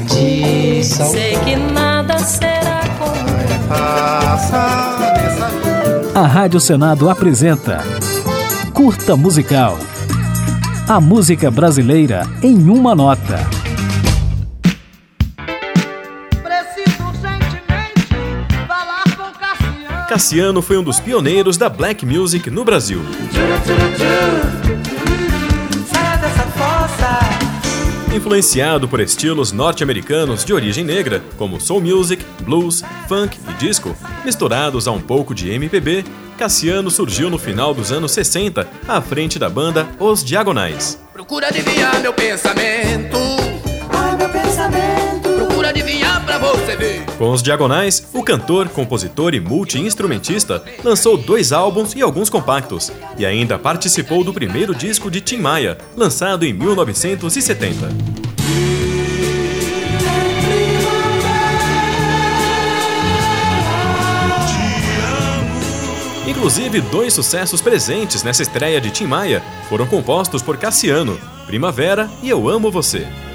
tradição. Sei que nada será como A Rádio Senado apresenta Curta Musical. A música brasileira em uma nota. Preciso urgentemente falar com Cassiano. Cassiano foi um dos pioneiros da black music no Brasil. Influenciado por estilos norte-americanos de origem negra, como soul music, blues, funk e disco, misturados a um pouco de MPB, Cassiano surgiu no final dos anos 60 à frente da banda Os Diagonais. Procura adivinhar meu pensamento. Ai, meu pensamento. Adivinhar pra você ver. Com Os Diagonais, o cantor, compositor e multi-instrumentista lançou dois álbuns e alguns compactos, e ainda participou do primeiro disco de Tim Maia, lançado em 1970. Inclusive, dois sucessos presentes nessa estreia de Tim Maia foram compostos por Cassiano, Primavera e Eu Amo Você.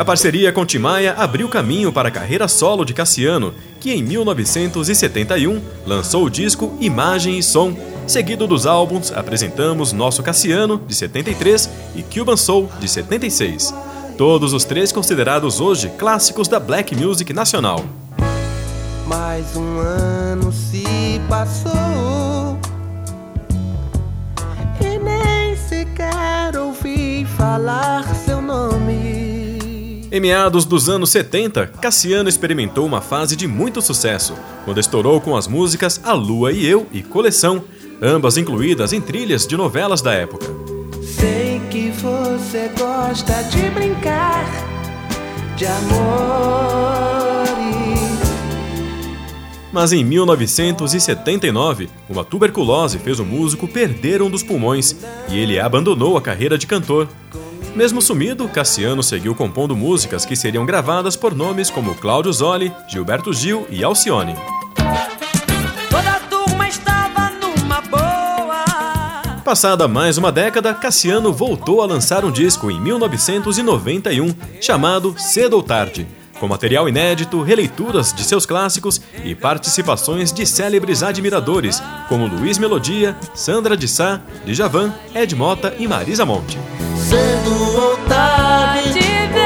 A parceria com Tim Maia abriu caminho para a carreira solo de Cassiano, que em 1971 lançou o disco Imagem e Som. Seguido dos álbuns, apresentamos Nosso Cassiano, de 73, e Cuban Soul, de 76. Todos os três considerados hoje clássicos da black music nacional. Mais um ano se passou Em meados dos anos 70, Cassiano experimentou uma fase de muito sucesso, quando estourou com as músicas A Lua e Eu e Coleção, ambas incluídas em trilhas de novelas da época. Sei que você gosta de brincar de amores. Mas em 1979, uma tuberculose fez o músico perder um dos pulmões e ele abandonou a carreira de cantor. Mesmo sumido, Cassiano seguiu compondo músicas que seriam gravadas por nomes como Cláudio Zoli, Gilberto Gil e Alcione. Passada mais uma década, Cassiano voltou a lançar um disco em 1991 chamado Cedo ou Tarde, com material inédito, releituras de seus clássicos e participações de célebres admiradores como Luiz Melodia, Sandra de Sá, Djavan, Ed Mota e Marisa Monte. Cedo ou tarde, de ver.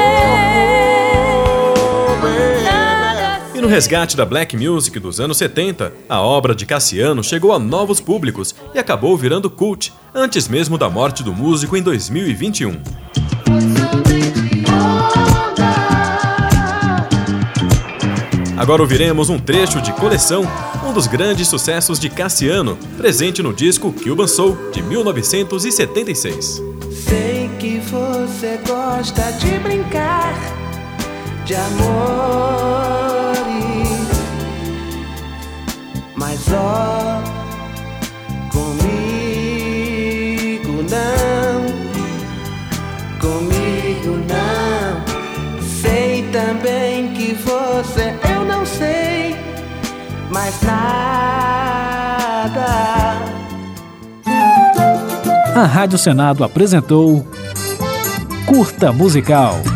E no resgate da black music dos anos 70, a obra de Cassiano chegou a novos públicos e acabou virando cult, antes mesmo da morte do músico em 2021. Agora ouviremos um trecho de Coleção, um dos grandes sucessos de Cassiano, presente no disco Cuban Soul de 1976. Que você gosta de brincar de amores. Mas ó, comigo não, comigo não. Sei também que você, eu não sei mais nada. A Rádio Senado apresentou Curta Musical.